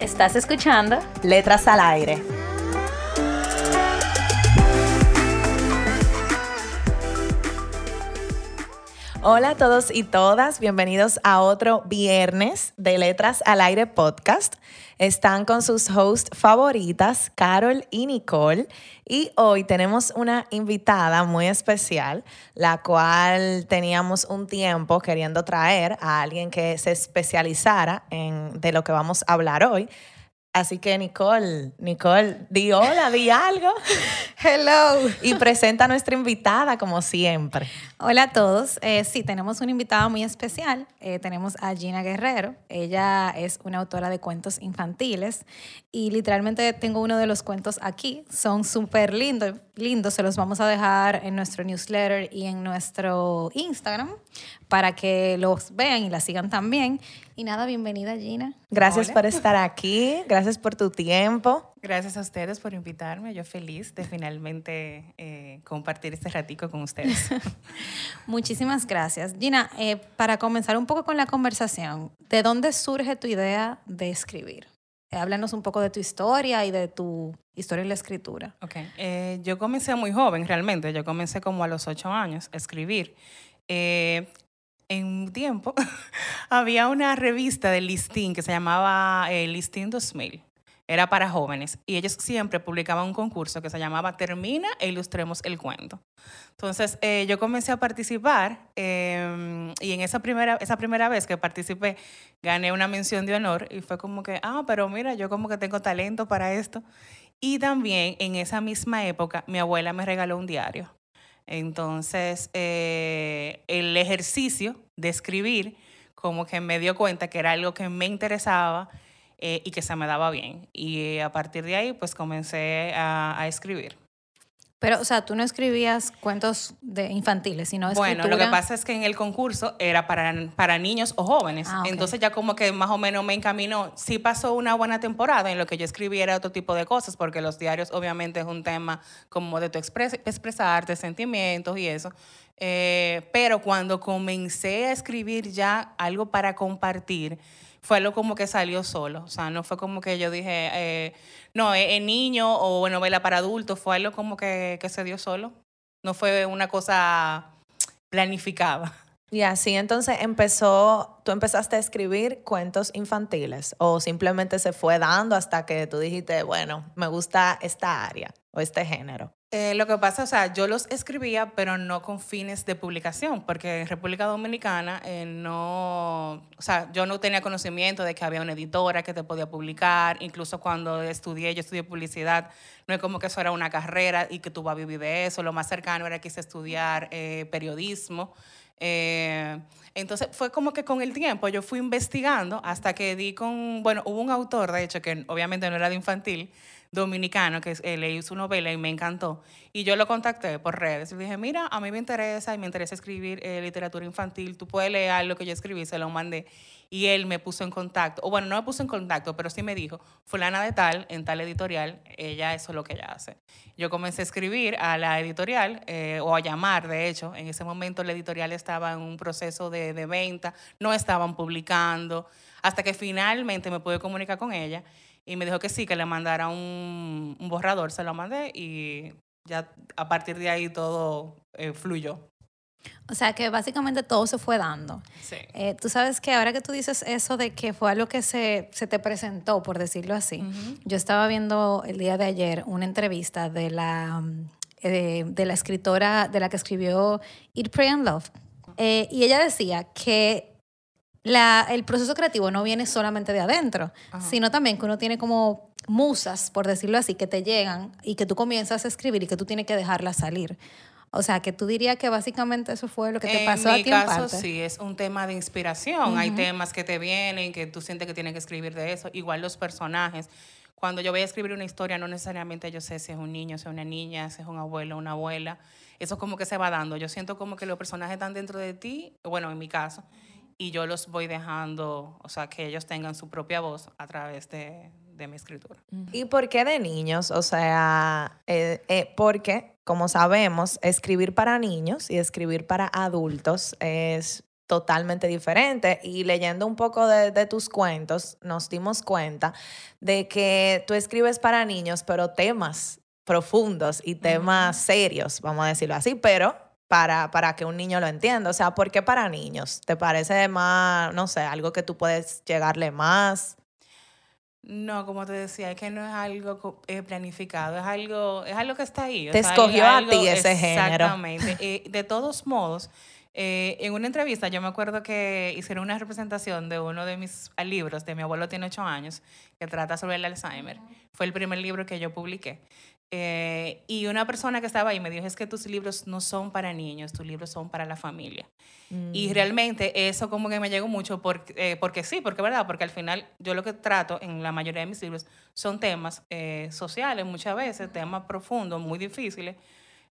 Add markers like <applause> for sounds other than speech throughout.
¿Estás escuchando? Letras al aire. Hola a todos y todas, bienvenidos a otro viernes de Letras al Aire podcast. Están con sus hosts favoritas, Carol y Nicole, y hoy tenemos una invitada muy especial, la cual teníamos un tiempo queriendo traer a alguien que se especializara en de lo que vamos a hablar hoy. Así que Nicole, Nicole, di hola, di algo. <laughs> Hello. Y presenta a nuestra invitada como siempre. Hola a todos. Eh, sí, tenemos una invitada muy especial. Eh, tenemos a Gina Guerrero. Ella es una autora de cuentos infantiles y literalmente tengo uno de los cuentos aquí. Son súper lindos, lindos. Se los vamos a dejar en nuestro newsletter y en nuestro Instagram para que los vean y la sigan también. Y nada, bienvenida Gina. Gracias por estar aquí, gracias por tu tiempo. Gracias a ustedes por invitarme. Yo feliz de finalmente eh, compartir este ratico con ustedes. <laughs> Muchísimas gracias. Gina, eh, para comenzar un poco con la conversación, ¿de dónde surge tu idea de escribir? Eh, háblanos un poco de tu historia y de tu historia en la escritura. Ok, yo comencé muy joven realmente, yo comencé como a los ocho años a escribir en un tiempo <laughs> había una revista de listín que se llamaba eh, Listín 2000. Era para jóvenes y ellos siempre publicaban un concurso que se llamaba Termina e ilustremos el cuento. Entonces eh, yo comencé a participar em, y en esa primera, esa primera vez que participé gané una mención de honor y fue como que, ah, pero mira, yo como que tengo talento para esto. Y también en esa misma época mi abuela me regaló un diario. Entonces, eh, el ejercicio de escribir como que me dio cuenta que era algo que me interesaba eh, y que se me daba bien. Y a partir de ahí, pues comencé a escribir. Pero, o sea, tú no escribías cuentos de infantiles, sino escritura. Bueno, lo que pasa es que en el concurso era para, para niños o jóvenes. Ah, Entonces ya como que más o menos me encaminó. Sí pasó una buena temporada en lo que yo escribía era otro tipo de cosas, porque los diarios obviamente es un tema como de tu expresarte, sentimientos y eso. Eh, pero cuando comencé a escribir ya algo para compartir, fue algo como que salió solo. O sea, no fue como que yo dije, eh, no, niño o novela para adultos, fue algo como que, que se dio solo. No fue una cosa planificada. Y así entonces empezó, tú empezaste a escribir cuentos infantiles o simplemente se fue dando hasta que tú dijiste, bueno, me gusta esta área o este género. Eh, lo que pasa, o sea, yo los escribía, pero no con fines de publicación, porque en República Dominicana eh, no, o sea, yo no tenía conocimiento de que había una editora que te podía publicar, incluso cuando estudié, yo estudié publicidad, no es como que eso era una carrera y que tú vas a vivir de eso, lo más cercano era que quise estudiar eh, periodismo. entonces fue como que con el tiempo yo fui investigando hasta que di con, bueno, hubo un autor, de hecho, que obviamente no era de infantil, dominicano que eh, leí su novela y me encantó. Y yo lo contacté por redes y dije, mira, a mí me interesa y me interesa escribir eh, literatura infantil, tú puedes leer lo que yo escribí, se lo mandé. Y él me puso en contacto, o bueno, no me puso en contacto, pero sí me dijo, fulana de tal, en tal editorial, ella eso es lo que ella hace. Yo comencé a escribir a la editorial, eh, o a llamar, de hecho, en ese momento la editorial estaba en un proceso de, de venta, no estaban publicando, hasta que finalmente me pude comunicar con ella y me dijo que sí, que le mandara un, borrador, se lo mandé y ya a partir de ahí todo eh, fluyó. O sea que básicamente todo se fue dando. Sí. Eh, tú sabes que ahora que tú dices eso de que fue algo que se, se te presentó, por decirlo así, yo estaba viendo el día de ayer una entrevista de la, eh, de la escritora, de la que escribió Eat, Pray and Love. y ella decía que el proceso creativo no viene solamente de adentro, sino también que uno tiene como musas, por decirlo así, que te llegan y que tú comienzas a escribir y que tú tienes que dejarlas salir. O sea, que tú dirías que básicamente eso fue lo que te pasó en a mi ti en caso, parte. sí, es un tema de inspiración. Hay temas que te vienen, que tú sientes que tienes que escribir de eso. Igual los personajes. Cuando yo voy a escribir una historia, no necesariamente yo sé si es un niño, si es una niña, si es un abuelo, una abuela. Eso como que se va dando. Yo siento como que los personajes están dentro de ti, bueno, en mi caso, y yo los voy dejando, o sea, que ellos tengan su propia voz a través de, de mi escritura. ¿Y por qué de niños? O sea, eh, eh, porque, como sabemos, escribir para niños y escribir para adultos es totalmente diferente. Y leyendo un poco de, de tus cuentos, nos dimos cuenta de que tú escribes para niños, pero temas profundos y temas serios, vamos a decirlo así, pero para, para que un niño lo entienda. O sea, ¿por qué para niños? ¿Te parece más, no sé, algo que tú puedes llegarle más? No, como te decía, es que no es algo eh, planificado, es algo, es algo que está ahí. o Te sea, escogió a ti ese género. Exactamente. Eh, de todos modos, eh, en una entrevista yo me acuerdo que hicieron una representación de uno de mis ah, libros, de Mi abuelo tiene ocho años, que trata sobre el Alzheimer. Fue el primer libro que yo publiqué. Eh, y una persona que estaba ahí me dijo, es que tus libros no son para niños, tus libros son para la familia. Y realmente eso como que me llegó mucho porque, eh, porque sí, porque verdad, porque al final yo lo que trato en la mayoría de mis libros son temas eh, sociales muchas veces, temas profundos, muy difíciles,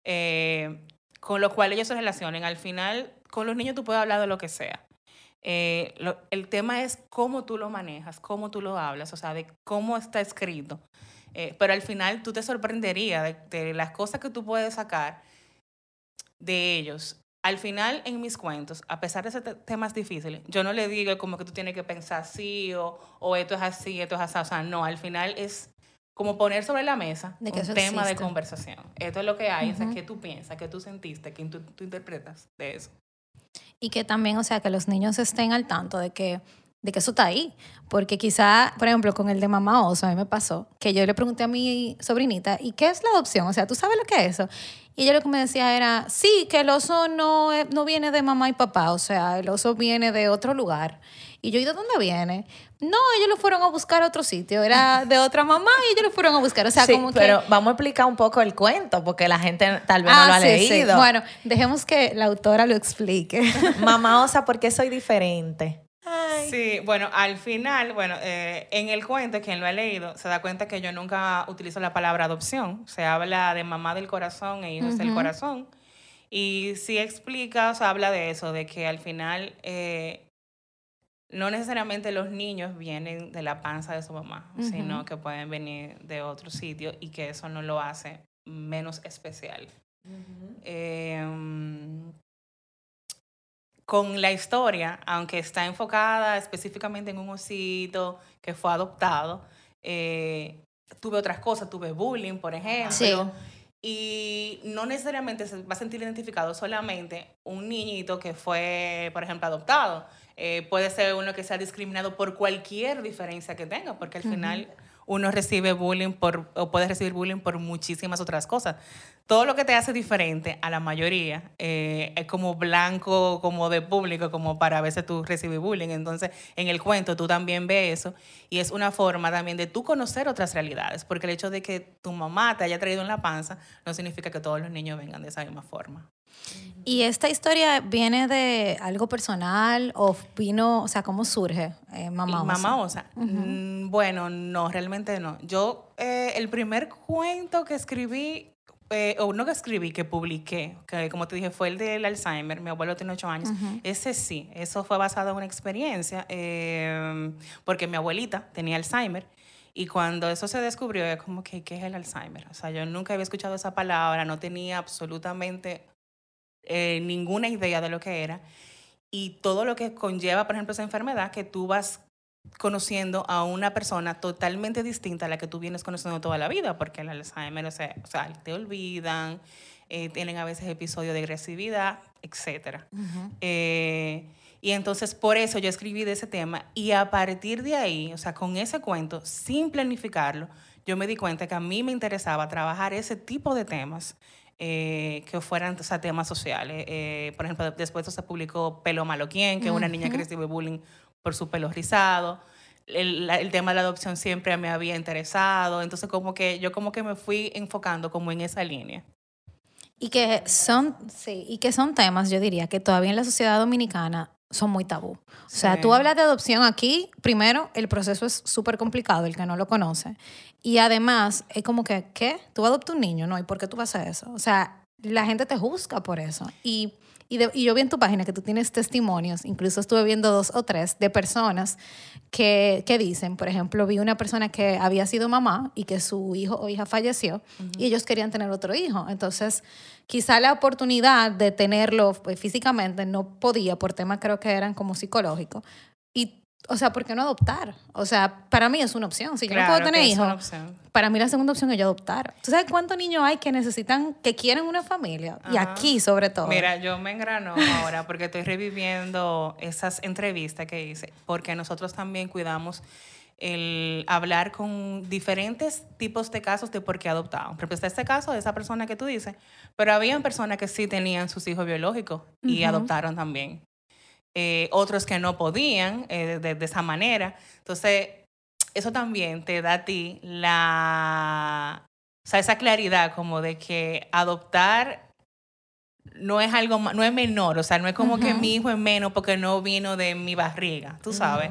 eh, con los cuales ellos se relacionen. Al final, con los niños tú puedes hablar de lo que sea. Eh, lo- el tema es cómo tú lo manejas, cómo tú lo hablas, o sea, de cómo está escrito. Eh, pero al final tú te sorprenderías de, de las cosas que tú puedes sacar de ellos. Al final, en mis cuentos, a pesar de ser te- temas difíciles, yo no le digo como que tú tienes que pensar así o, o esto es así, esto es así. O sea, no, al final es como poner sobre la mesa De que un tema de conversación. Esto es lo que hay, o sea, qué tú piensas, qué tú sentiste, qué tú, tú interpretas de eso. Y que también, o sea, que los niños estén al tanto de que, de que eso está ahí. Porque quizá, por ejemplo, con el de mamá oso, a mí me pasó que yo le pregunté a mi sobrinita, ¿y qué es la adopción? O sea, ¿tú sabes lo que es eso? Y ella lo que me decía era, sí, que el oso no, no viene de mamá y papá, o sea, el oso viene de otro lugar. Y yo, ¿y de dónde viene? No, ellos lo fueron a buscar a otro sitio, era de otra mamá y ellos lo fueron a buscar. O sea, sí, como que... pero vamos a explicar un poco el cuento, porque la gente tal vez no Ah, lo ha sí, sí. leído. Bueno, dejemos que la autora lo explique. <laughs> Mamá Osa, ¿por qué soy diferente? Sí, bueno, al final, bueno, eh, en el cuento, quien lo ha leído, se da cuenta que yo nunca utilizo la palabra adopción. Se habla de mamá del corazón e hijos del corazón. Y sí explica, o sea, habla de eso, de que al final eh, no necesariamente los niños vienen de la panza de su mamá, sino que pueden venir de otro sitio y que eso no lo hace menos especial. Eh, con la historia, aunque está enfocada específicamente en un osito que fue adoptado, eh, tuve otras cosas, tuve bullying, por ejemplo. Sí. Y no necesariamente se va a sentir identificado solamente un niñito que fue, por ejemplo, adoptado. Eh, puede ser uno que sea discriminado por cualquier diferencia que tenga, porque al final uno recibe bullying por, o puede recibir bullying por muchísimas otras cosas. Todo lo que te hace diferente a la mayoría eh, es como blanco, como de público, como para a veces tú recibir bullying. Entonces, en el cuento tú también ves eso y es una forma también de tú conocer otras realidades, porque el hecho de que tu mamá te haya traído en la panza no significa que todos los niños vengan de esa misma forma. ¿Y esta historia viene de algo personal o vino, o sea, cómo surge eh, Mamá Osa? Mamá Osa. Mm, Bueno, no, realmente no. Yo, eh, el primer cuento que escribí, eh, o no que escribí, que publiqué, que como te dije, fue el del Alzheimer. Mi abuelo tiene ocho años. Ese sí, eso fue basado en una experiencia, eh, porque mi abuelita tenía Alzheimer. Y cuando eso se descubrió, es como que, ¿qué es el Alzheimer? O sea, yo nunca había escuchado esa palabra, no tenía absolutamente eh, ninguna idea de lo que era. Y todo lo que conlleva, por ejemplo, esa enfermedad, que tú vas conociendo a una persona totalmente distinta a la que tú vienes conociendo toda la vida, porque el Alzheimer, o sea, o sea, te olvidan, eh, tienen a veces episodios de agresividad, etc. Eh, y entonces por eso yo escribí de ese tema y a partir de ahí, o sea, con ese cuento, sin planificarlo, yo me di cuenta que a mí me interesaba trabajar ese tipo de temas eh, que fueran o sea, temas sociales. Eh, por ejemplo, después se publicó Pelo Malo Quién, que es una niña que recibe bullying por su pelo rizado. El, tema de la adopción siempre me había interesado, entonces como que yo como que me fui enfocando como en esa línea. Y que son, sí, y que son temas, yo diría, que todavía en la sociedad dominicana son muy tabú. O sea, Sí. tú hablas de adopción aquí, primero, el proceso es súper complicado, el que no lo conoce. Y además, es como que, ¿qué? ¿Tú adoptas un niño? No, ¿y por qué tú vas a eso? O sea, la gente te juzga por eso. Y, y, de- y yo vi en tu página que tú tienes testimonios, incluso estuve viendo dos o tres, de personas que, que dicen, por ejemplo, vi una persona que había sido mamá y que su hijo o hija falleció y ellos querían tener otro hijo. Entonces, quizá la oportunidad de tenerlo pues, físicamente no podía por temas creo que eran como psicológicos. Y, o sea, ¿por qué no adoptar? O sea, para mí es una opción. Si yo no puedo tener hijos, para mí la segunda opción es yo adoptar. ¿Tú sabes cuántos niños hay que necesitan, que quieren una familia? Y aquí sobre todo. Mira, yo me engrano ahora porque estoy reviviendo esas entrevistas que hice, porque nosotros también cuidamos el hablar con diferentes tipos de casos de por qué adoptaban. Por ejemplo, está este caso de esa persona que tú dices, pero habían personas que sí tenían sus hijos biológicos y adoptaron también. Eh, otros que no podían eh, de, de esa manera. Entonces, eso también te da a ti la, o sea, esa claridad como de que adoptar no es algo, no es menor, o sea, no es como que mi hijo es menos porque no vino de mi barriga, tú sabes.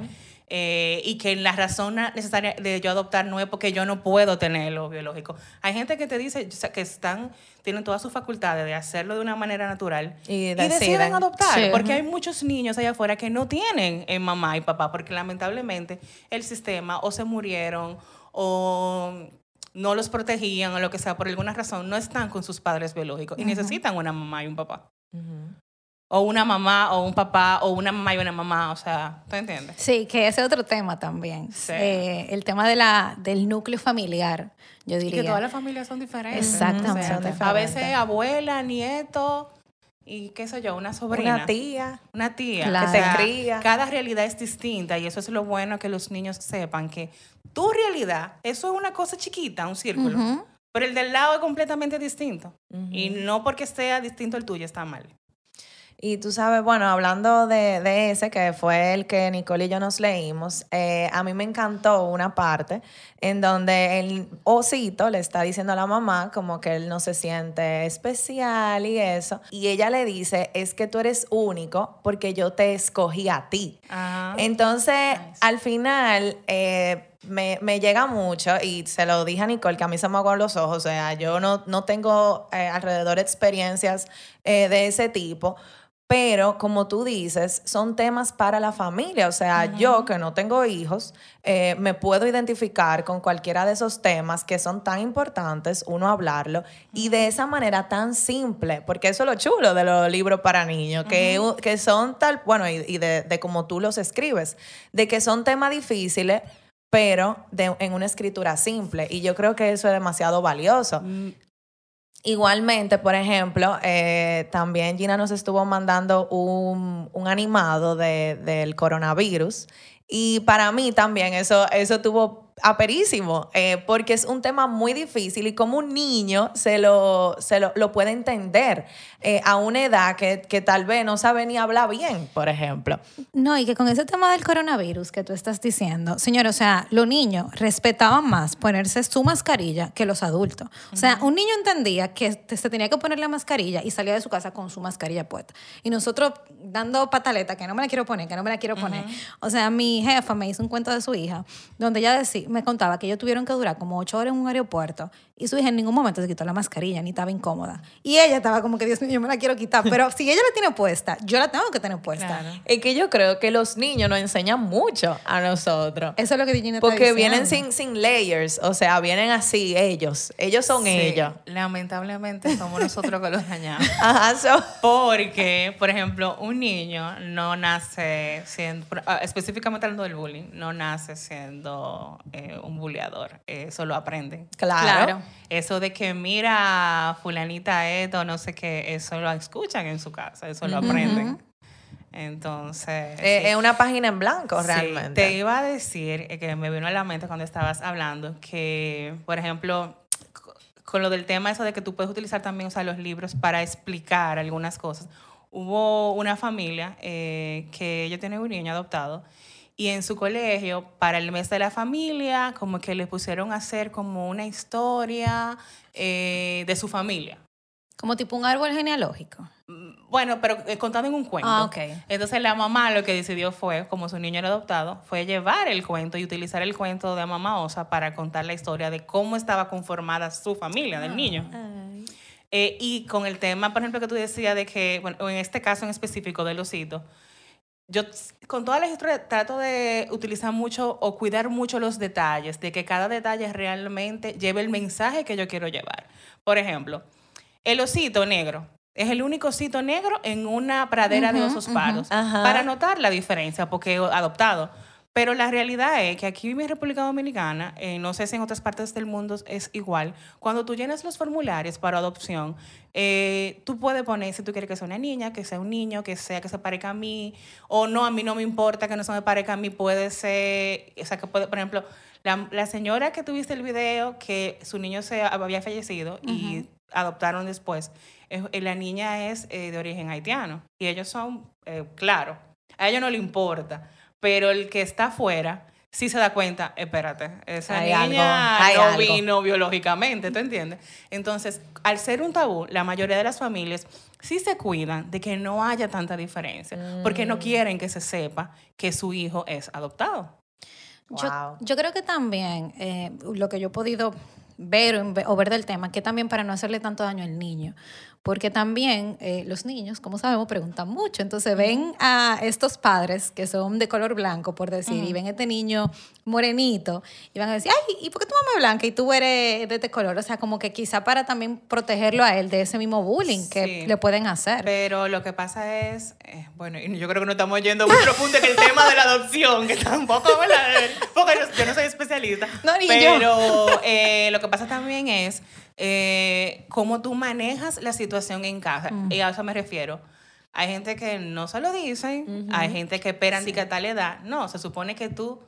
Eh, y que la razón necesaria de yo adoptar no es porque yo no puedo tenerlo biológico. Hay gente que te dice que están, tienen todas sus facultades de hacerlo de una manera natural Y deciden deciden. adoptar. Sí. Porque hay muchos niños allá afuera que no tienen eh, mamá y papá, porque lamentablemente el sistema o se murieron o no los protegían o lo que sea, por alguna razón, no están con sus padres biológicos y necesitan una mamá y un papá. Ujú. O una mamá o un papá o una mamá y una mamá, o sea, ¿tú entiendes? Sí, que ese es otro tema también. Sí. Eh, el tema de la, del núcleo familiar, yo Y diría. que todas las familias son diferentes. Exactamente. O sea, Son a veces abuela, nieto y qué sé yo, una sobrina. Una tía. Una tía. Claro. Que te cría. Cada realidad es distinta y eso es lo bueno que los niños sepan que tu realidad, eso es una cosa chiquita, un círculo, pero el del lado es completamente distinto. Y no porque sea distinto el tuyo está mal. Y tú sabes, bueno, hablando de, de ese, que fue el que Nicole y yo nos leímos, eh, a mí me encantó una parte en donde el osito le está diciendo a la mamá como que él no se siente especial y eso. Y ella le dice, es que tú eres único porque yo te escogí a ti. Ajá. Entonces, al final, eh, me, me llega mucho y se lo dije a Nicole, que a mí se me aguaron los ojos, o sea, yo no, no tengo eh, alrededor experiencias eh, de ese tipo. Pero, como tú dices, son temas para la familia. O sea, yo que no tengo hijos, eh, me puedo identificar con cualquiera de esos temas que son tan importantes, uno hablarlo, y de esa manera tan simple, porque eso es lo chulo de los libros para niños, que, que son tal, bueno, y, y de, de cómo tú los escribes, de que son temas difíciles, pero de- en una escritura simple. Y yo creo que eso es demasiado valioso. Mm, Igualmente, por ejemplo, eh, también Gina nos estuvo mandando un, un animado de- del coronavirus. Y para mí también eso, eso tuvo aperísimo, eh, porque es un tema muy difícil y como un niño se lo, se lo, lo puede entender eh, a una edad que, que tal vez no sabe ni hablar bien, por ejemplo. No, y que con ese tema del coronavirus que tú estás diciendo, señor, o sea, los niños respetaban más ponerse su mascarilla que los adultos. O sea, un niño entendía que se tenía que poner la mascarilla y salía de su casa con su mascarilla puesta. Y nosotros dando pataleta, que no me la quiero poner, que no me la quiero poner. O sea, mi jefa me hizo un cuento de su hija, donde ella decía, me contaba que ellos tuvieron que durar como ocho horas en un aeropuerto y su hija en ningún momento se quitó la mascarilla, ni estaba incómoda. Y ella estaba como que, Dios mío, yo me la quiero quitar. <laughs> Pero si ella la tiene puesta, yo la tengo que tener puesta. Claro. Es que yo creo que los niños nos enseñan mucho a nosotros. Eso es lo que está Porque vienen sin, sin layers, o sea, vienen así ellos. Ellos son sí, ellos. Lamentablemente somos nosotros que los dañamos. <laughs> Ajá, so- Porque, por ejemplo, un niño no nace siendo, ah, específicamente hablando del bullying, no nace siendo eh, un bulleador. Eso lo aprenden. claro. Claro. Eso de que mira fulanita esto, no sé qué, eso lo escuchan en su casa, eso lo aprenden. Entonces... Eh, sí. Es una página en blanco, Sí, realmente. te iba a decir, eh, que me vino a la mente cuando estabas hablando, que, por ejemplo, co- con lo del tema eso de que tú puedes utilizar también o sea, los libros para explicar algunas cosas. Hubo una familia eh, que ella tiene un niño adoptado y en su colegio, para el mes de la familia, como que le pusieron a hacer como una historia eh, de su familia. Como tipo un árbol genealógico. Mm, bueno, pero eh, contado en un cuento. Ah, ok. Entonces la mamá lo que decidió fue, como su niño era adoptado, fue llevar el cuento y utilizar el cuento de mamá Osa para contar la historia de cómo estaba conformada su familia del niño. Eh, y con el tema, por ejemplo, que tú decías de que, bueno, en este caso en específico del osito, yo con todas las historias trato de utilizar mucho o cuidar mucho los detalles, de que cada detalle realmente lleve el mensaje que yo quiero llevar. Por ejemplo, el osito negro. Es el único osito negro en una pradera de osos paros. Para notar la diferencia, porque adoptado. Pero la realidad es que aquí en República Dominicana, eh, no sé si en otras partes del mundo es igual, cuando tú llenas los formularios para adopción, eh, tú puedes poner si tú quieres que sea una niña, que sea un niño, que sea que se parezca a mí, o no, a mí no me importa que no se me parezca a mí, puede ser, o sea, que puede, por ejemplo, la, señora que tuviste el video, que su niño se había fallecido y adoptaron después, eh, la niña es de origen haitiano y ellos son, claro, a ellos no le importa pero el que está afuera sí se da cuenta, espérate, esa niña no vino biológicamente, ¿tú entiendes? Entonces, al ser un tabú, la mayoría de las familias sí se cuidan de que no haya tanta diferencia, porque no mm. quieren que se sepa que su hijo es adoptado. Yo, creo que también eh, lo que yo he podido ver o ver del tema, que también para no hacerle tanto daño al niño, porque también eh, los niños, como sabemos, preguntan mucho. Entonces ven a estos padres que son de color blanco, por decir, y ven a este niño morenito y van a decir, ay, ¿y por qué tu mamá es blanca y tú eres de este color? O sea, como que quizá para también protegerlo a él de ese mismo bullying que le pueden hacer. Pero lo que pasa es, eh, bueno, y yo creo que no estamos yendo muy profundo en el tema de la adopción, que tampoco, ¿verdad? Porque yo no soy especialista. No, ni pero eh, lo que pasa también es eh, cómo tú manejas la situación en casa. Y a eso me refiero. Hay gente que no se lo dicen, hay gente que esperan sí. que a tal edad. No, se supone que tú,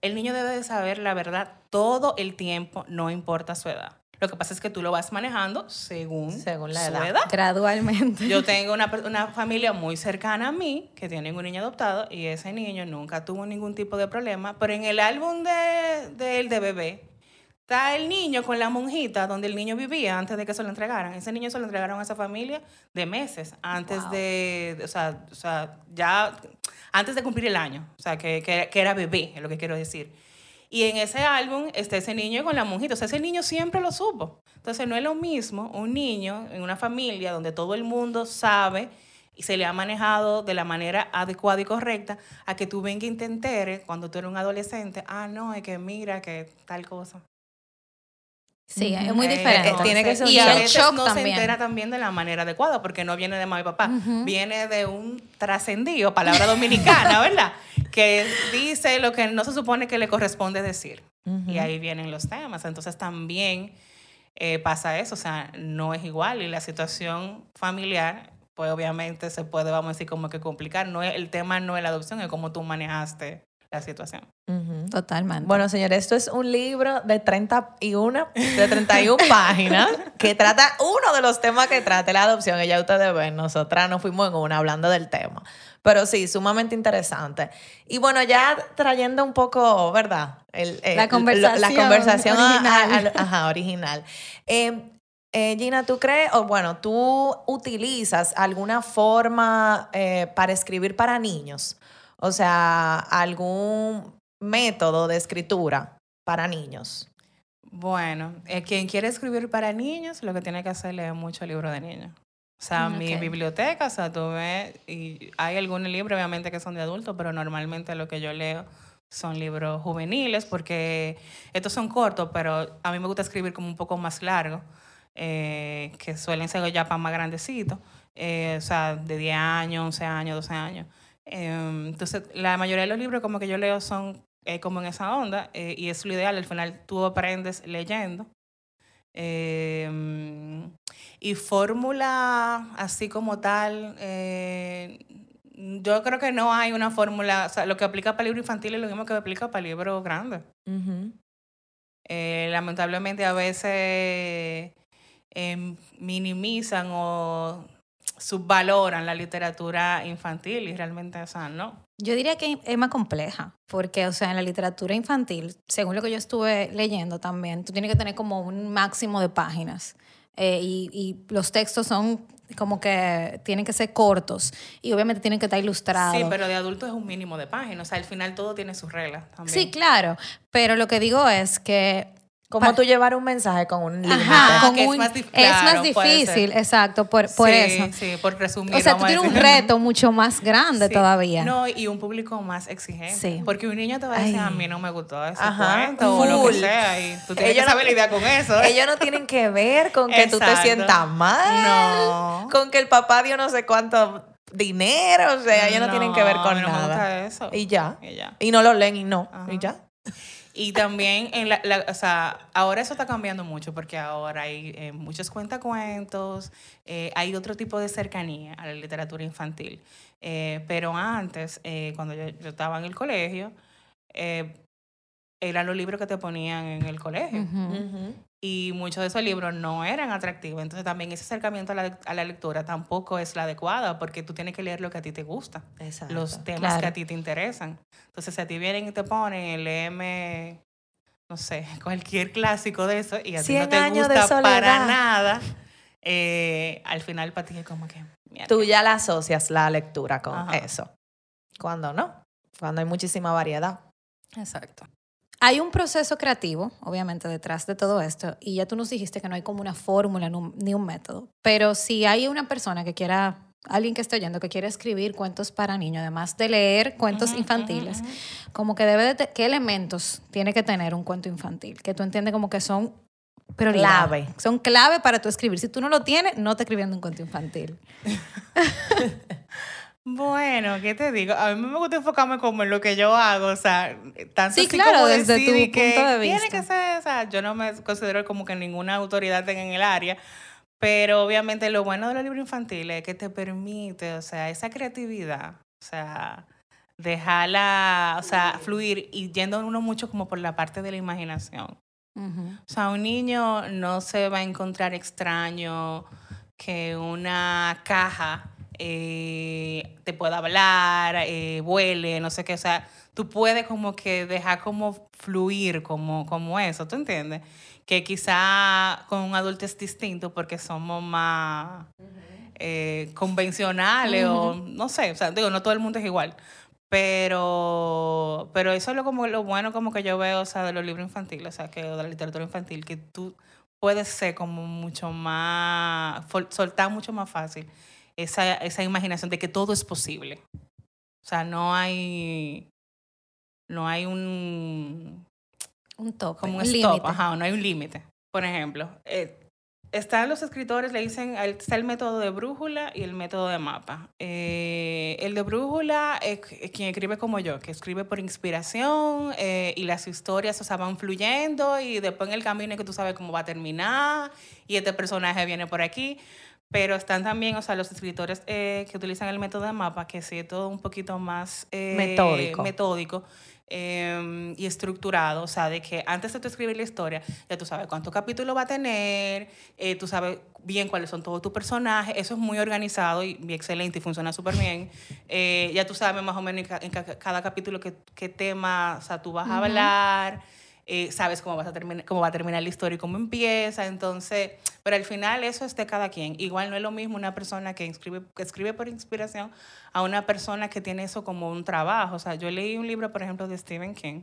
el niño debe de saber la verdad todo el tiempo, no importa su edad. Lo que pasa es que tú lo vas manejando según, según la edad. Gradualmente. Yo <laughs> tengo una, una, familia muy cercana a mí que tiene un niño adoptado y ese niño nunca tuvo ningún tipo de problema, pero en el álbum de, de, de bebé Está el niño con la monjita donde el niño vivía antes de que se lo entregaran. Ese niño se lo entregaron a esa familia de meses antes de, o sea, o sea, ya antes de cumplir el año. O sea, que, que, que, era bebé, es lo que quiero decir. Y en ese álbum está ese niño con la monjita. O sea, ese niño siempre lo supo. Entonces, no es lo mismo un niño en una familia donde todo el mundo sabe y se le ha manejado de la manera adecuada y correcta a que tú vengas y te enteres cuando tú eres un adolescente. Ah, no, es que mira que tal cosa. Sí, es muy diferente. tiene que ser y a veces no también. se entera también de la manera adecuada, porque no viene de mamá y papá, viene de un trascendido, palabra dominicana, <laughs> ¿verdad? que dice lo que no se supone que le corresponde decir. Y ahí vienen los temas. Entonces también eh, pasa eso, o sea, no es igual y la situación familiar, pues obviamente se puede, vamos a decir, como que complicar. No el tema no es la adopción, es cómo tú manejaste la situación. Totalmente. Bueno, señores, esto es un libro de 31, de 31 <laughs> páginas que trata uno de los temas que trata la adopción. Y ya ustedes ven, nosotras nos fuimos en una hablando del tema. Pero sí, sumamente interesante. Y bueno, ya trayendo un poco, ¿verdad? la conversación, la conversación original. ajá, original. Eh, eh, Gina, ¿tú crees, o bueno, tú utilizas alguna forma eh, para escribir para niños? O sea, algún método de escritura para niños. Bueno, eh, quien quiere escribir para niños, lo que tiene que hacer es leer mucho libro de niños. O sea, mi biblioteca, o sea, tú ves, y hay algunos libros obviamente que son de adultos, pero normalmente lo que yo leo son libros juveniles, porque estos son cortos, pero a mí me gusta escribir como un poco más largo, eh, que suelen ser ya para más grandecitos, eh, o sea, de 10 años, 11 años, 12 años. Em, entonces, la mayoría de los libros como que yo leo son eh, como en esa onda eh, y es lo ideal, al final tú aprendes leyendo. Em, y fórmula así como tal, eh, yo creo que no hay una fórmula, o sea, lo que aplica para libro infantil es lo mismo que aplica para libros grandes. lamentablemente a veces minimizan o subvaloran la literatura infantil y realmente, o no. Yo diría que es más compleja, porque, o sea, en la literatura infantil, según lo que yo estuve leyendo también, tú tienes que tener como un máximo de páginas eh, y, y los textos son como que tienen que ser cortos y obviamente tienen que estar ilustrados. Sí, pero de adulto es un mínimo de páginas. O sea, al final todo tiene sus reglas también. Sí, claro, pero lo que digo es que Como Pa- tú llevar un mensaje con un límite. Ajá, con que es un- más dif- es claro, más difícil, ser. exacto, por, por sí, eso. Sí, por resumir. O sea, tú tienes un reto mucho más grande Sí. todavía. No, y un público más exigente. Sí. Porque un niño te va a decir, Ay. a mí no me gustó ese Ajá, cuento o lo que sea. Y tú tienes Ellos que saber no- lidiar con eso. <laughs> Ellos no tienen que ver con que tú te sientas mal. No. Con que el papá dio no sé cuánto dinero. O sea, ellos no, tienen que ver con no me nada. gusta eso. Y ya. Y ya. Y no lo leen y no. Ajá. Y ya. Y también, en la, la- o sea, ahora eso está cambiando mucho porque ahora hay eh, muchos cuentacuentos, eh, hay otro tipo de cercanía a la literatura infantil. Eh, pero antes, eh, cuando yo, yo estaba en el colegio, eh, eran los libros que te ponían en el colegio. Ujú. Y muchos de esos libros no eran atractivos. Entonces también ese acercamiento a la, a la lectura tampoco es la adecuada porque tú tienes que leer lo que a ti te gusta Exacto. los temas Claro. que a ti te interesan. Entonces, si a ti vienen y te ponen, léeme, no sé, <laughs> cualquier clásico de eso y a ti no te gusta para nada, eh, al final para ti es como que... mierda. Tú ya la asocias la lectura con Ajá. eso. Cuando no. Cuando hay muchísima variedad. Exacto. Hay un proceso creativo, obviamente, detrás de todo esto, y ya tú nos dijiste que no hay como una fórmula ni un- método, pero si hay una persona que quiera, alguien que esté oyendo, que quiere escribir cuentos para niños, además de leer cuentos infantiles, como que debe de, ¿qué elementos tiene que tener un cuento infantil? Que tú entiendes como que son prioridad. Clave. Son clave para tú escribir. Si tú no lo tienes, no te escribiendo un cuento infantil. <laughs> Bueno, ¿qué te digo? A mí me gusta enfocarme como en lo que yo hago, o sea, tanto Sí, así claro, como desde tu que punto de Tiene vista. que ser, o sea, yo no me considero como que ninguna autoridad tenga en el área, pero obviamente lo bueno de los libros infantiles es que te permite, o sea, esa creatividad, o sea, dejarla, o sea, fluir y yendo uno mucho como por la parte de la imaginación. O sea, un niño no se va a encontrar extraño que una caja eh, te pueda hablar, eh, vuele, no sé qué. O sea, tú puedes como que dejar como fluir como, como eso, ¿tú entiendes? Que quizá con un adulto es distinto porque somos más eh, convencionales o no sé, o sea, digo, no todo el mundo es igual. Pero, pero eso es lo, como, lo bueno como que yo veo, o sea, de los libros infantiles, o sea, que o de la literatura infantil, que tú puedes ser como mucho más, soltar mucho más fácil esa, esa imaginación de que todo es posible. O sea, no hay, no hay un, Un tope, como un un stop, límite. ajá, no hay un límite. Por ejemplo, eh, están los escritores, le dicen, está el método de brújula y el método de mapa. Eh, el de brújula es, es quien escribe como yo, que escribe por inspiración eh, y las historias o sea, van fluyendo y después en el camino es que tú sabes cómo va a terminar y este personaje viene por aquí. Pero están también, o sea, los escritores eh, que utilizan el método de mapa, que sí es todo un poquito más eh, Metódico. metódico eh, y estructurado. O sea, de que antes de tú escribir la historia, ya tú sabes cuántos capítulos va a tener, eh, tú sabes bien cuáles son todos tus personajes. Eso es muy organizado y, y excelente y funciona súper bien. <laughs> Ya tú sabes más o menos en, ca- en ca- cada capítulo qué, qué tema o sea, tú vas a hablar. Eh, sabes cómo, vas a terminar, cómo va a terminar la historia y cómo empieza. Entonces, pero al final eso es de cada quien. Igual no es lo mismo una persona que escribe, que escribe por inspiración a una persona que tiene eso como un trabajo. O sea, yo leí un libro, por ejemplo, de Stephen King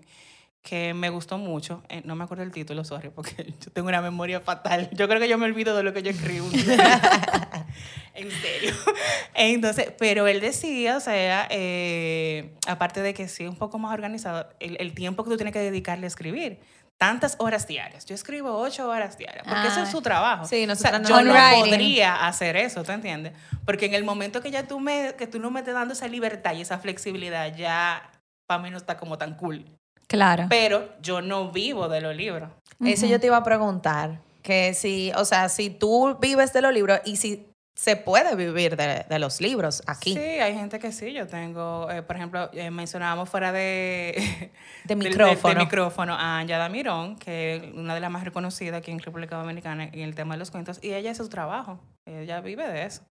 que me gustó mucho. Eh, no me acuerdo el título, sorry, porque <laughs> yo tengo una memoria fatal. Yo creo que yo me olvido de lo que yo escribo. <laughs> en serio. <laughs> Entonces, pero él decía, o sea, eh, aparte de que sí, un poco más organizado, el, el tiempo que tú tienes que dedicarle a escribir. Tantas horas diarias. Yo escribo ocho horas diarias, porque ese es su trabajo. Sí, o sea, no yo no writing. podría hacer eso, ¿tú entiendes? Porque en el momento que ya tú me, que tú no me estés dando esa libertad y esa flexibilidad, ya para mí no está como tan cool. Claro. Pero yo no vivo de los libros. Eso yo te iba a preguntar. Que si, o sea, si tú vives de los libros y si se puede vivir de, de los libros aquí. Sí, hay gente que sí. Yo tengo, eh, por ejemplo, eh, mencionábamos fuera de, <laughs> De micrófono. de micrófono a Yada Mirón, que es una de las más reconocidas aquí en República Dominicana en el tema de los cuentos, y ella es su trabajo. Ella vive de eso.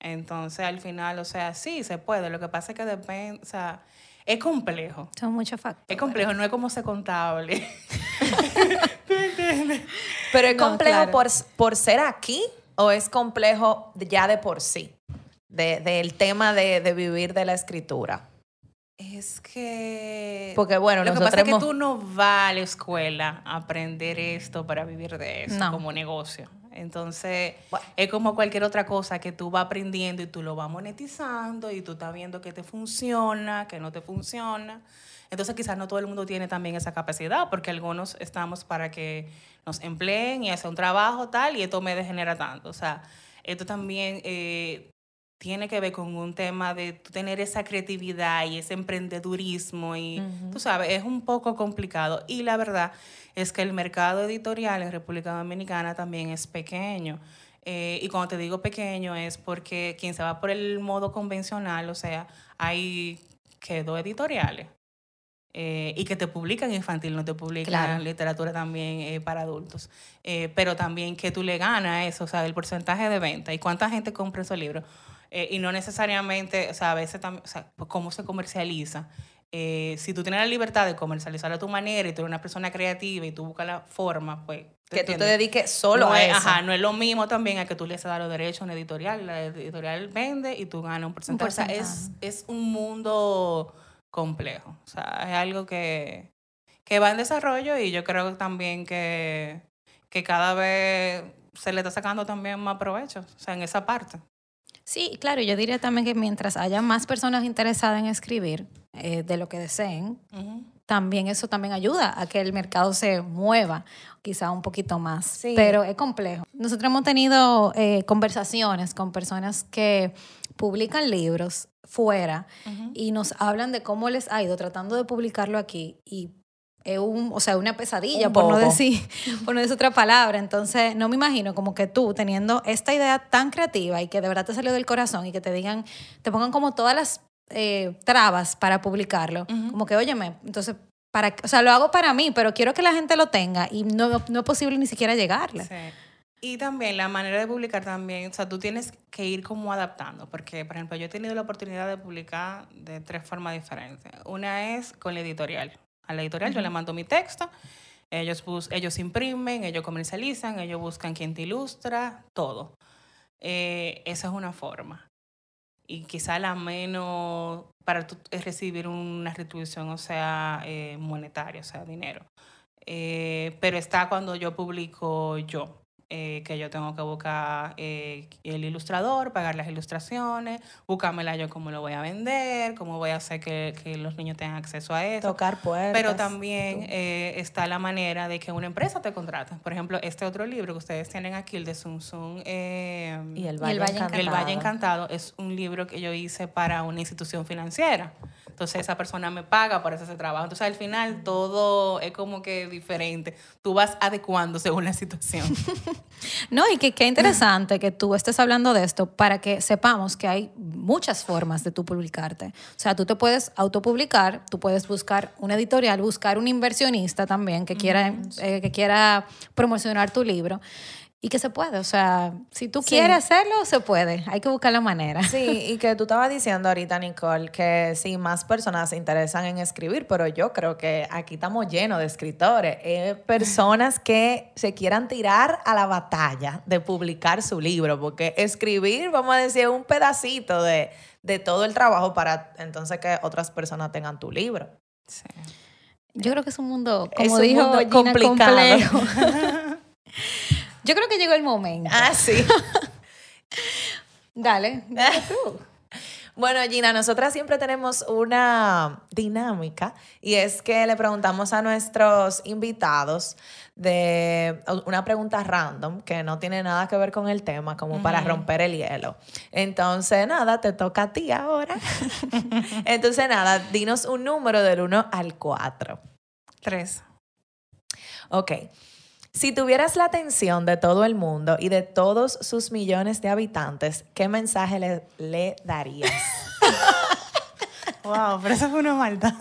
Entonces, al final, o sea, sí, se puede. Lo que pasa es que depende, o sea, es complejo. Son muchos factores. Es complejo, no es como ser contable. <laughs> ¿Tú entiendes? Pero es No, complejo claro. por, por ser aquí o es complejo ya de por sí, de- del tema de, de vivir de la escritura. Es que. Porque, bueno, lo que pasa es que hemos- tú no vas a la escuela a aprender esto para vivir de eso No. como negocio. Entonces, Bueno. es como cualquier otra cosa que tú vas aprendiendo y tú lo vas monetizando y tú estás viendo que te funciona, que no te funciona. Entonces, quizás no todo el mundo tiene también esa capacidad, porque algunos estamos para que nos empleen y hacer un trabajo tal, y esto me degenera tanto. O sea, esto también eh, tiene que ver con un tema de tener esa creatividad y ese emprendedurismo y tú sabes, es un poco complicado y la verdad es que el mercado editorial en República Dominicana también es pequeño. Eh, y cuando te digo pequeño es porque quien se va por el modo convencional, o sea, hay que dos editoriales eh, y que te publican infantil, no te publican Claro. literatura también eh, para adultos. Pero también que tú le ganas eso, o sea, el porcentaje de venta y cuánta gente compra esos libros. Eh, y no necesariamente, o sea, a veces también, o sea, pues, cómo se comercializa. Eh, si tú tienes la libertad de comercializarlo a tu manera y tú eres una persona creativa y tú buscas la forma, pues... Que tú te entiendes? dediques solo no a es, eso. Ajá, no es lo mismo también a que tú le das los derechos a una editorial. La editorial vende y tú ganas un porcentaje. O sea, es, es un mundo complejo. O sea, es algo que, que va en desarrollo y yo creo también que, que cada vez se le está sacando también más provecho, o sea, en esa parte. Sí, claro, yo diría también que mientras haya más personas interesadas en escribir eh, de lo que deseen, también eso también ayuda a que el mercado se mueva quizá un poquito más. Sí. Pero es complejo. Nosotros hemos tenido eh, conversaciones con personas que publican libros fuera y nos hablan de cómo les ha ido tratando de publicarlo aquí y es un, o sea, una pesadilla, Un por no, decir, <laughs> por no decir otra palabra. Entonces, no me imagino como que tú, teniendo esta idea tan creativa y que de verdad te salió del corazón y que te digan, te pongan como todas las eh, trabas para publicarlo, como que, óyeme, entonces, para, o sea, lo hago para mí, pero quiero que la gente lo tenga y no, no es posible ni siquiera llegarle. Sí. Y también la manera de publicar también, o sea, tú tienes que ir como adaptando, porque, por ejemplo, yo he tenido la oportunidad de publicar de tres formas diferentes. Una es con la editorial. A la editorial yo le mando mi texto, ellos, bus ellos imprimen, ellos comercializan, ellos buscan quien te ilustra, todo. Eh, esa es una forma. Y quizá la menos para tú recibir una retribución, o sea, eh, monetaria, o sea, dinero. Eh, pero está cuando yo publico yo, eh, que yo tengo que buscar eh, el ilustrador, pagar las ilustraciones, buscármela yo cómo lo voy a vender, cómo voy a hacer que, que los niños tengan acceso a eso. Tocar puertas. Pero también eh, está la manera de que una empresa te contrate. Por ejemplo, este otro libro que ustedes tienen aquí, el de Sun Sun, eh, Y el Y Valle, el Valle Encantado. el Valle Encantado es un libro que yo hice para una institución financiera. Entonces esa persona me paga por ese trabajo. Entonces al final todo es como que diferente. Tú vas adecuando según la situación. <laughs> No, y que qué interesante que tú estés hablando de esto para que sepamos que hay muchas formas de tú publicarte. O sea, tú te puedes autopublicar, tú puedes buscar una editorial, buscar un inversionista también que quiera, eh, que quiera promocionar tu libro y que se puede. O sea, si tú Sí. quieres hacerlo, se puede. Hay que buscar la manera. Sí, y que tú estabas diciendo ahorita, Nicole, que sí, más personas se interesan en escribir, pero yo creo que aquí estamos llenos de escritores, eh, personas que se quieran tirar a la batalla de publicar su libro, porque escribir, vamos a decir, un pedacito de, de todo el trabajo para entonces que otras personas tengan tu libro. Sí. Yo creo que es un mundo, Es como un dijo mundo Gina, complicado. complejo. <laughs> Yo creo que llegó el momento. Ah, sí. <laughs> Dale, dale tú. <laughs> Bueno, Gina, nosotras siempre tenemos una dinámica y es que le preguntamos a nuestros invitados de una pregunta random que no tiene nada que ver con el tema, como para romper el hielo. Entonces, nada, te toca a ti ahora. <laughs> Entonces, nada, dinos un número del 1 al 4. Tres. Ok. Si tuvieras la atención de todo el mundo y de todos sus millones de habitantes, ¿qué mensaje le, le darías? <laughs> Wow, pero eso fue una maldad.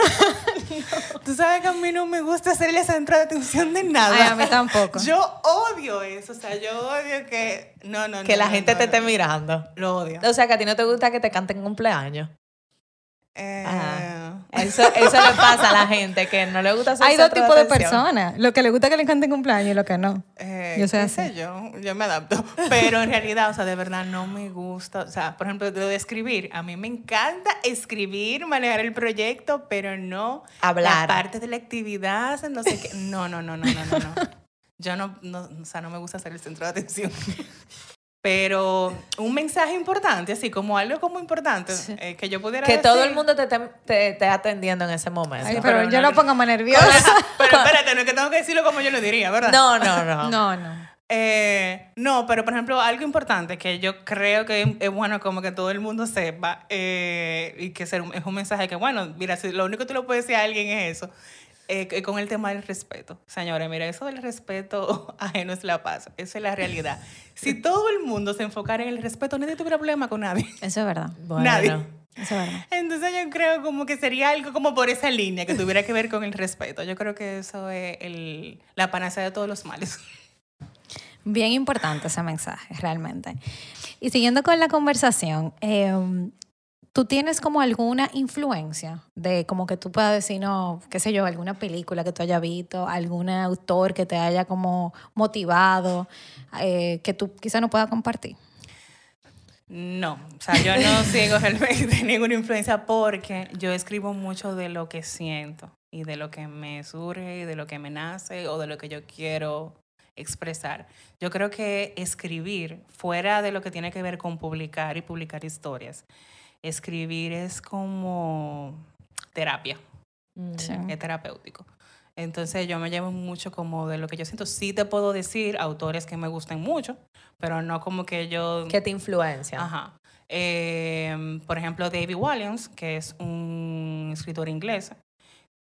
<laughs> Tú sabes que a mí no me gusta ser el centro de atención de nada. Ay, a mí tampoco. Yo odio eso. O sea, yo odio que. No, no, no. que la no, gente te esté mirando. Lo odio. O sea, que a ti no te gusta que te canten cumpleaños. Eh, Ajá. Eso, eso le pasa a la gente que no le gusta ser Hay dos tipos de personas. Lo que le gusta que le canten cumpleaños y lo que no. Eh, Yo qué así. sé yo, yo me adapto. <laughs> Pero en realidad, o sea, de verdad no me gusta. O sea, por ejemplo, lo de escribir. A mí me encanta escribir, manejar el proyecto, pero no Hablar. la parte de la actividad, no sé qué. No, no, no, no, no, no. no. <laughs> Yo no, no, o sea, no me gusta ser el centro de atención. <laughs> Pero un mensaje importante, así como algo como importante, eh, que yo pudiera Que todo el mundo te esté te, esté atendiendo en ese momento. Ay, pero pero yo no- no póngame nerviosa. Pero <laughs> espérate, no es que tengo que decirlo como yo lo diría, ¿verdad? No, no, no. <laughs> No, no. Eh, no, pero por ejemplo, algo importante que yo creo que es bueno como que todo el mundo sepa eh, y que ser un- es un mensaje que, bueno, mira, si lo único que tú le puedes decir a alguien es eso, eh, con el tema del respeto. Señores, mira, eso del respeto <laughs> ajeno es la paz, eso es la realidad. Si todo el mundo se enfocara en el respeto, nadie tuviera problema con nadie. Eso es verdad. Bueno. Nadie. Eso es verdad. Entonces yo creo como que sería algo como por esa línea que tuviera que ver con el respeto. Yo creo que eso es el, la panacea de todos los males. Bien importante ese mensaje, realmente. Y siguiendo con la conversación, eh, ¿tú tienes como alguna influencia de como que tú puedas decir, no, qué sé yo, alguna película que tú hayas visto, algún autor que te haya como motivado, eh, que tú quizá no puedas compartir? No, o sea, yo no <laughs> sigo realmente <laughs> ninguna influencia porque yo escribo mucho de lo que siento y de lo que me surge y de lo que me nace o de lo que yo quiero expresar. Yo creo que escribir, fuera de lo que tiene que ver con publicar y publicar historias, escribir es como terapia, Sí. es terapéutico. Entonces yo me llevo mucho como de lo que yo siento. Sí te puedo decir autores que me gustan mucho, pero no como que yo... ¿Qué te influencia? Ajá. Eh, por ejemplo, David Williams, que es un escritor inglés.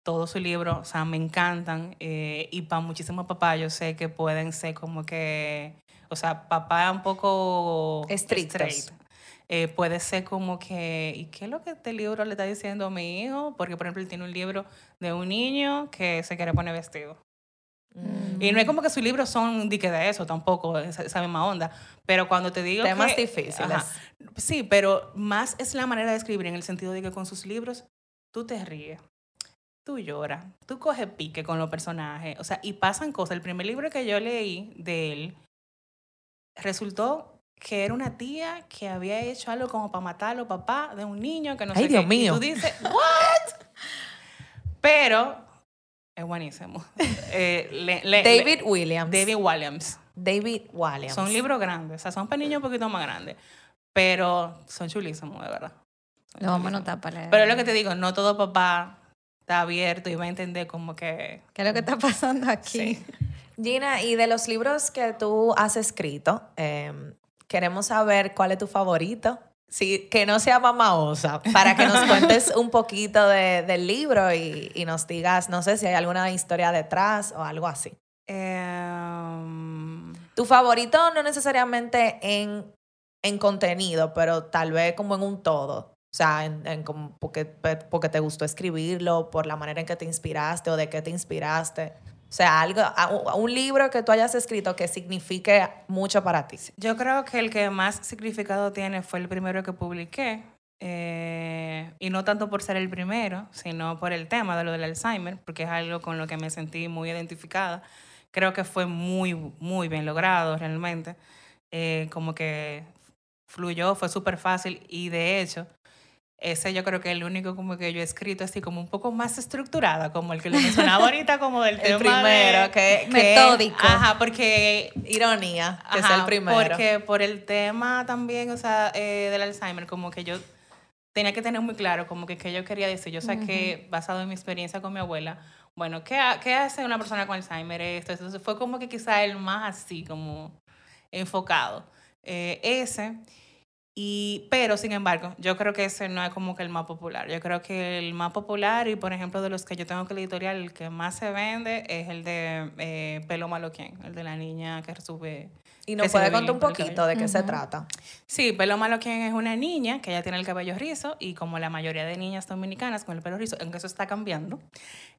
Todos sus libros, o sea, me encantan. eh, y para muchísimos papás yo sé que pueden ser como que, o sea, papá un poco Estrictos. straight. Eh, puede ser como que, ¿y qué es lo que este libro le está diciendo a mi hijo? Porque, por ejemplo, él tiene un libro de un niño que se quiere poner vestido. Mm. Y no es como que sus libros son de que de eso tampoco, esa, esa misma onda. Pero cuando te digo Temas que- difíciles. Ajá. Sí, pero más es la manera de escribir en el sentido de que con sus libros tú te ríes, tú lloras, tú coges pique con los personajes. O sea, y pasan cosas. El primer libro que yo leí de él resultó que era una tía que había hecho algo como para matar a los papás de un niño que no Ay, sé Dios qué. mío. Y tú dices, ¿what? Pero es buenísimo. Eh, le- le- David Williams. David Williams. David Williams. Son libros grandes, o sea, son para niños un poquito más grandes, pero son chulísimos, de verdad. Lo vamos a anotar para leer. Pero es lo que te digo, no todo papá está abierto y va a entender como que... ¿Qué es lo que está pasando aquí? Sí. Gina, y de los libros que tú has escrito, eh, queremos saber cuál es tu favorito. Sí, que no sea Mamá Osa, para que nos cuentes un poquito de- del libro y, y nos digas, no sé si hay alguna historia detrás o algo así. Em, Tu favorito no necesariamente en, en contenido, pero tal vez como en un todo. O sea, en, en como porque, porque te gustó escribirlo, por la manera en que te inspiraste o de qué te inspiraste. O sea, algo, un libro que tú hayas escrito que signifique mucho para ti. yo creo que el que más significado tiene fue el primero que publiqué. eh, y no tanto por ser el primero, sino por el tema de lo del Alzheimer, porque es algo con lo que me sentí muy identificada. Creo que fue muy, muy bien logrado realmente. Eh, como que fluyó, fue súper fácil y de hecho, ese yo creo que es el único como que yo he escrito así como un poco más estructurada, como el que le mencionaba ahorita, como del <laughs> El tema primero, de- que, que- Metódico. Ajá, porque Ironía, que Ajá, es el primero. Porque por el tema también, o sea, eh, del Alzheimer, como que yo tenía que tener muy claro como que qué yo quería decir. Yo saqué, basado en mi experiencia con mi abuela, bueno, ¿qué, ha- qué hace una persona con Alzheimer? Esto, esto. Entonces fue como que quizá el más así, como enfocado. Eh, ese. Y, pero, sin embargo, yo creo que ese no es como que el más popular. Yo creo que el más popular, y por ejemplo, de los que yo tengo que editorial, el que más se vende es el de eh, Pelo Malo Quien, el de la niña que sube Y nos puede contar un poquito de qué se trata. Sí, pelo malo quien es una niña que ya tiene el cabello rizo y como la mayoría de niñas dominicanas con el pelo rizo, aunque eso está cambiando,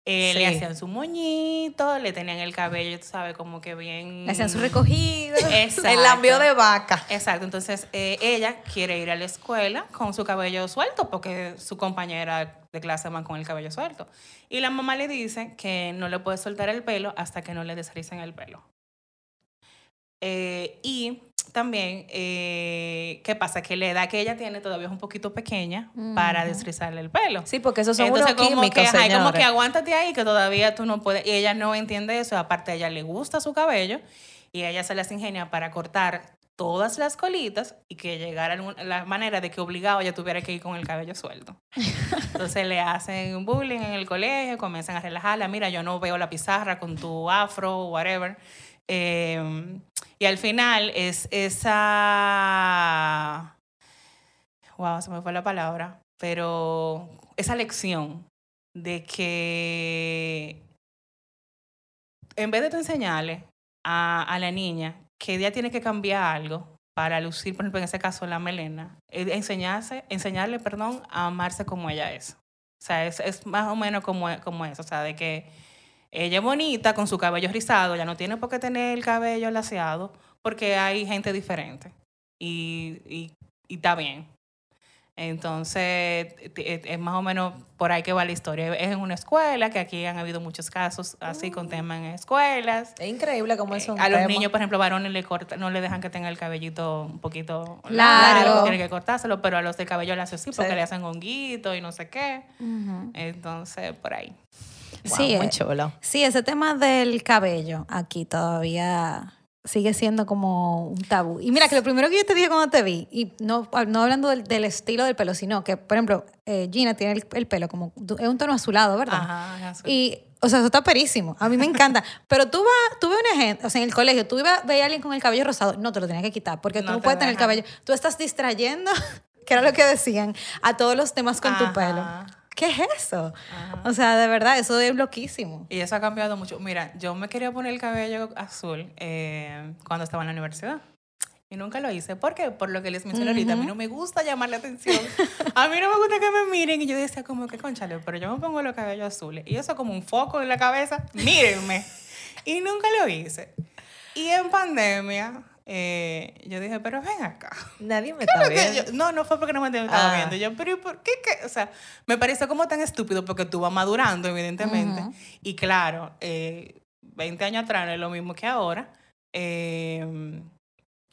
eh, le hacían su moñito, le tenían el cabello, tú sabes, como que bien... Le hacían su recogido. <laughs> <laughs> Exacto. El lambio de vaca. Exacto, entonces eh, ella quiere ir a la escuela con su cabello suelto porque su compañera de clase va con el cabello suelto. Y la mamá le dice que no le puede soltar el pelo hasta que no le desricen el pelo. Eh, y también, eh, ¿qué pasa? Que la edad que ella tiene todavía es un poquito pequeña para Ujú. desrizarle el pelo. Sí, porque esos son Entonces, unos como químicos, que, ajá, y como que aguántate ahí, que todavía tú no puedes. Y ella no entiende eso. Aparte, a ella le gusta su cabello y ella se las ingenia para cortar todas las colitas y que llegara la manera de que obligado ella tuviera que ir con el cabello suelto. <laughs> Entonces le hacen bullying en el colegio, comienzan a relajarla. Mira, yo no veo la pizarra con tu afro, whatever. Eh, y al final es esa. Wow, se me fue la palabra. Pero esa lección de que en vez de enseñarle a, a la niña que ella tiene que cambiar algo para lucir, por ejemplo, en ese caso, la melena, eh, enseñarse, enseñarle, perdón, a amarse como ella es. O sea, es, es más o menos como, como eso, o sea, de que ella es bonita con su cabello rizado, ya no tiene por qué tener el cabello laseado, porque hay gente diferente. Y, y, y está bien. Entonces, t- es más o menos por ahí que va la historia. Es en una escuela, que aquí han habido muchos casos así con temas en escuelas. Es increíble cómo es un Eh, a los tema. niños, por ejemplo, varones le corta, no le dejan que tenga el cabellito un poquito Largo. tienen que cortárselo, pero a los de cabello lacio sí, porque Sí. le hacen honguito y no sé qué. Entonces, por ahí. Wow, Sí, muy eh, chulo. Sí, ese tema del cabello aquí todavía sigue siendo como un tabú. Y mira, que lo primero que yo te dije cuando te vi, y no, no hablando del, del estilo del pelo, sino que, por ejemplo, eh, Gina tiene el, el pelo como, es un tono azulado, ¿verdad? Ajá, azul. Y, o sea, eso está perísimo. A mí me encanta. <laughs> Pero tú vas, tú ves una gente, o sea, en el colegio, tú ibas, veías a alguien con el cabello rosado, no te lo tenías que quitar, porque tú No no te puedes tener el cabello. Tú estás distrayendo, <laughs> que era lo que decían, a todos los temas con tu Ajá. pelo. ¿Qué es eso? Ajá. O sea, de verdad, eso es loquísimo. Y eso ha cambiado mucho. Mira, yo me quería poner el cabello azul eh, cuando estaba en la universidad. Y nunca lo hice. ¿Por qué? Por lo que les mencioné ahorita. A mí no me gusta llamar la atención. A mí no me gusta que me miren. Y yo decía como que, conchale, pero yo me pongo los cabellos azules. Y eso como un foco en la cabeza. Mírenme. Y nunca lo hice. Y en pandemia, eh, yo dije, pero ven acá. <laughs> Nadie me <laughs> está viendo. yo- no, no fue porque no me estaba Ah. viendo. Yo, pero ¿y por qué, qué? O sea, me pareció como tan estúpido porque tú vas madurando, evidentemente. Y claro, eh, 20 años atrás no es lo mismo que ahora. Eh,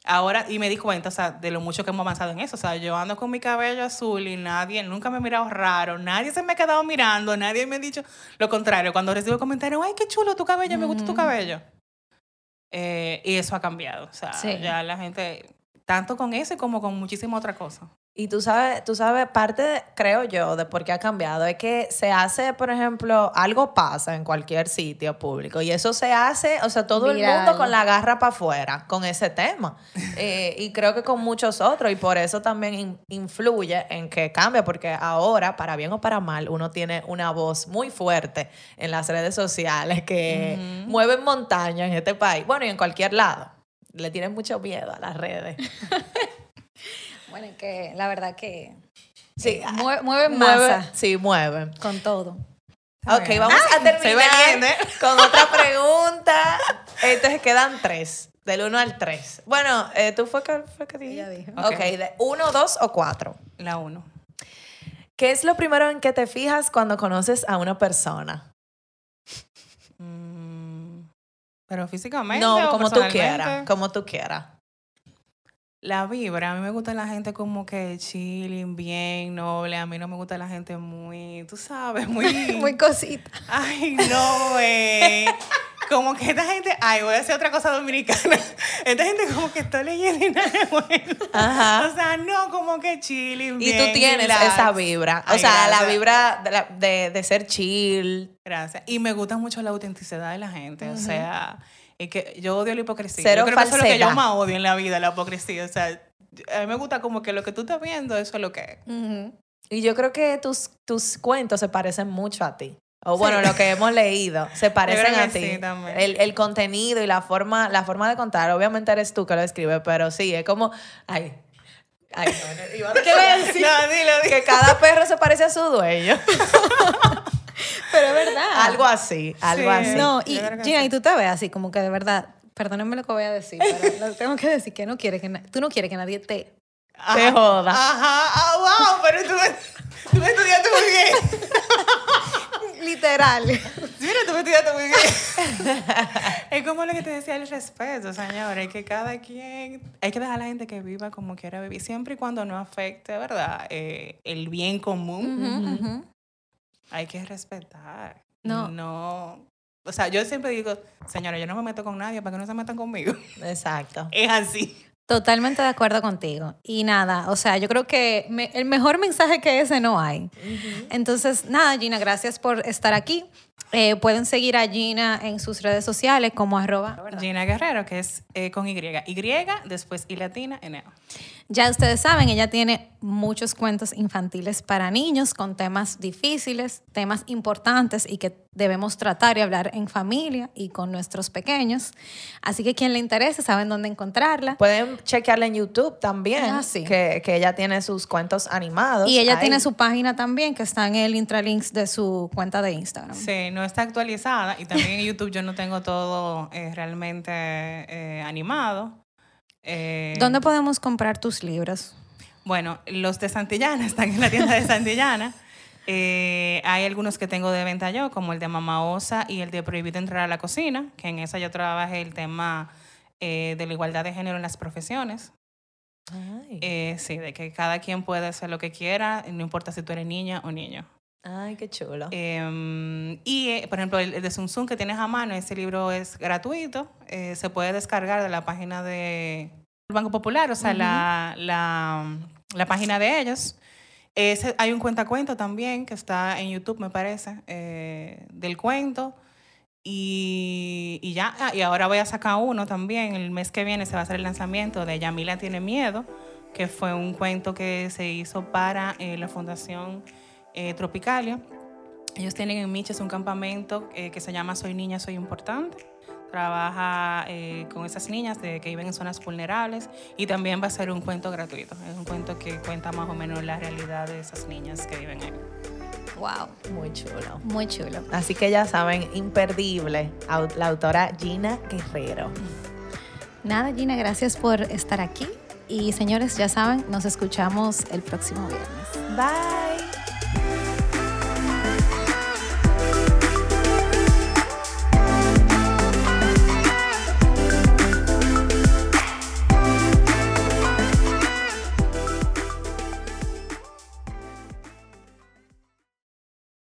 ahora, y me di cuenta, o sea, de lo mucho que hemos avanzado en eso. O sea, yo ando con mi cabello azul y nadie, nunca me ha mirado raro, nadie se me ha quedado mirando, nadie me ha dicho lo contrario. Cuando recibo comentarios, ay, qué chulo tu cabello, me gusta tu cabello. Eh, y eso ha cambiado. O sea, Sí. ya la gente, tanto con eso como con muchísima otra cosa. Y tú sabes, tú sabes, parte, de- creo yo, de por qué ha cambiado, es que se hace, por ejemplo, algo pasa en cualquier sitio público y eso se hace, o sea, todo el mundo con la garra para afuera con ese tema. <laughs> Eh, y creo que con muchos otros y por eso también in- influye en que cambia, porque ahora, para bien o para mal, uno tiene una voz muy fuerte en las redes sociales que Ujú. mueven montañas en este país, bueno, y en cualquier lado. Le tienen mucho miedo a las redes. <laughs> Bueno, que la verdad que Sí, eh, mue- mueven Mueve- masa sí, mueven. con todo. Ok, vamos a Soy terminar <laughs> con otra pregunta. Entonces quedan tres, del 1 al 3. Bueno, eh, ¿tú fue que, fue que dijiste? Ok, de 1, 2 o 4. La uno. ¿Qué es lo primero en que te fijas cuando conoces a una persona? Mm, Pero físicamente. No, o como tú quieras, como tú quieras. La vibra, a mí me gusta la gente como que chilling, bien, noble. A mí no me gusta la gente muy, tú sabes, muy. <laughs> Muy cosita. Ay, no, güey. Como que esta gente. Ay, voy a hacer otra cosa dominicana. <laughs> Esta gente como que estoy leyendo y nada de bueno. Ajá. O sea, no, como que chilling, Y bien. tú tienes relax. esa vibra. O Ay, sea, la vibra de, la- de- de ser chill. Gracias. Y me gusta mucho la autenticidad de la gente. O sea, es que yo odio la hipocresía. Cero yo creo que eso es lo que yo más odio en la vida, la hipocresía. O sea, a mí me gusta como que lo que tú estás viendo, eso es lo que es. Y yo creo que tus, tus cuentos se parecen mucho a ti. o bueno, lo que hemos <laughs> leído, se parecen a ti. sí, el, el contenido y la forma, la forma de contar. Obviamente eres tú que lo escribes, pero sí, es como. Ay. Ay, no. <laughs> No, dilo, dilo. Que cada perro se parece a su dueño. <laughs> Pero es verdad. algo así, algo Sí. así. No, y Gina, sí. y tú te ves así como que de verdad, perdónenme lo que voy a decir, pero <laughs> lo tengo que decir que no quieres que tú no quieres que nadie te Te joda. Ajá, ah, wow, pero tú, me- tú me estudiaste muy bien. <laughs> literal. Mira, tú me estudiaste muy bien. es como lo que te decía el respeto, señores, que cada quien, hay que dejar a la gente que viva como quiera vivir, siempre y cuando no afecte, ¿verdad? Eh, el bien común, Ujú. Hay que respetar. No. No. O sea, yo siempre digo, señores, yo no me meto con nadie para que no se metan conmigo. <laughs> Exacto. Es así. Totalmente de acuerdo contigo. Y nada, o sea, yo creo que me- el mejor mensaje que ese no hay. Entonces, nada, Gina, gracias por estar aquí. Eh, pueden seguir a Gina en sus redes sociales como arroba. Gina Guerrero, que es eh, con Y. Y, después Y latina, N. Ya ustedes saben, ella tiene muchos cuentos infantiles para niños con temas difíciles, temas importantes y que debemos tratar y hablar en familia y con nuestros pequeños. Así que quien le interese saben dónde encontrarla. Pueden chequearla en YouTube también, Ah, sí. que, que ella tiene sus cuentos animados. Y ella ahí. tiene su página también que está en el intralinks de su cuenta de Instagram. Sí, no está actualizada y también en YouTube yo no tengo todo eh, realmente eh, animado. Eh, ¿Dónde podemos comprar tus libros? Bueno, los de Santillana <laughs> están en la tienda de Santillana. Eh, hay algunos que tengo de venta yo, como el de Mama Osa y el de Prohibido entrar a la cocina, que en esa yo trabajé el tema eh, de la igualdad de género en las profesiones. Eh, sí, de que cada quien puede hacer lo que quiera, no importa si tú eres niña o niño. Ay, qué chulo. Eh, y, eh, por ejemplo, el, el de Sun Tsun que tienes a mano, ese libro es gratuito, eh, se puede descargar de la página de Banco Popular, o sea, la, la, la página de ellos. Ese, hay un cuentacuento también que está en YouTube, me parece, eh, del cuento. Y, y ya, ah, y ahora voy a sacar uno también. El mes que viene se va a hacer el lanzamiento de Yamila tiene miedo, que fue un cuento que se hizo para la Fundación eh, Tropicalia. Ellos tienen en Miches un campamento eh, que se llama Soy Niña, Soy Importante. Trabaja eh, con esas niñas de, que viven en zonas vulnerables y también va a ser un cuento gratuito. Es un cuento que cuenta más o menos la realidad de esas niñas que viven ahí. Wow, Muy chulo. muy chulo. Así que ya saben, imperdible, la autora Gina Guerrero. Nada, Gina, gracias por estar aquí. Y señores, ya saben, nos escuchamos el próximo viernes. Bye.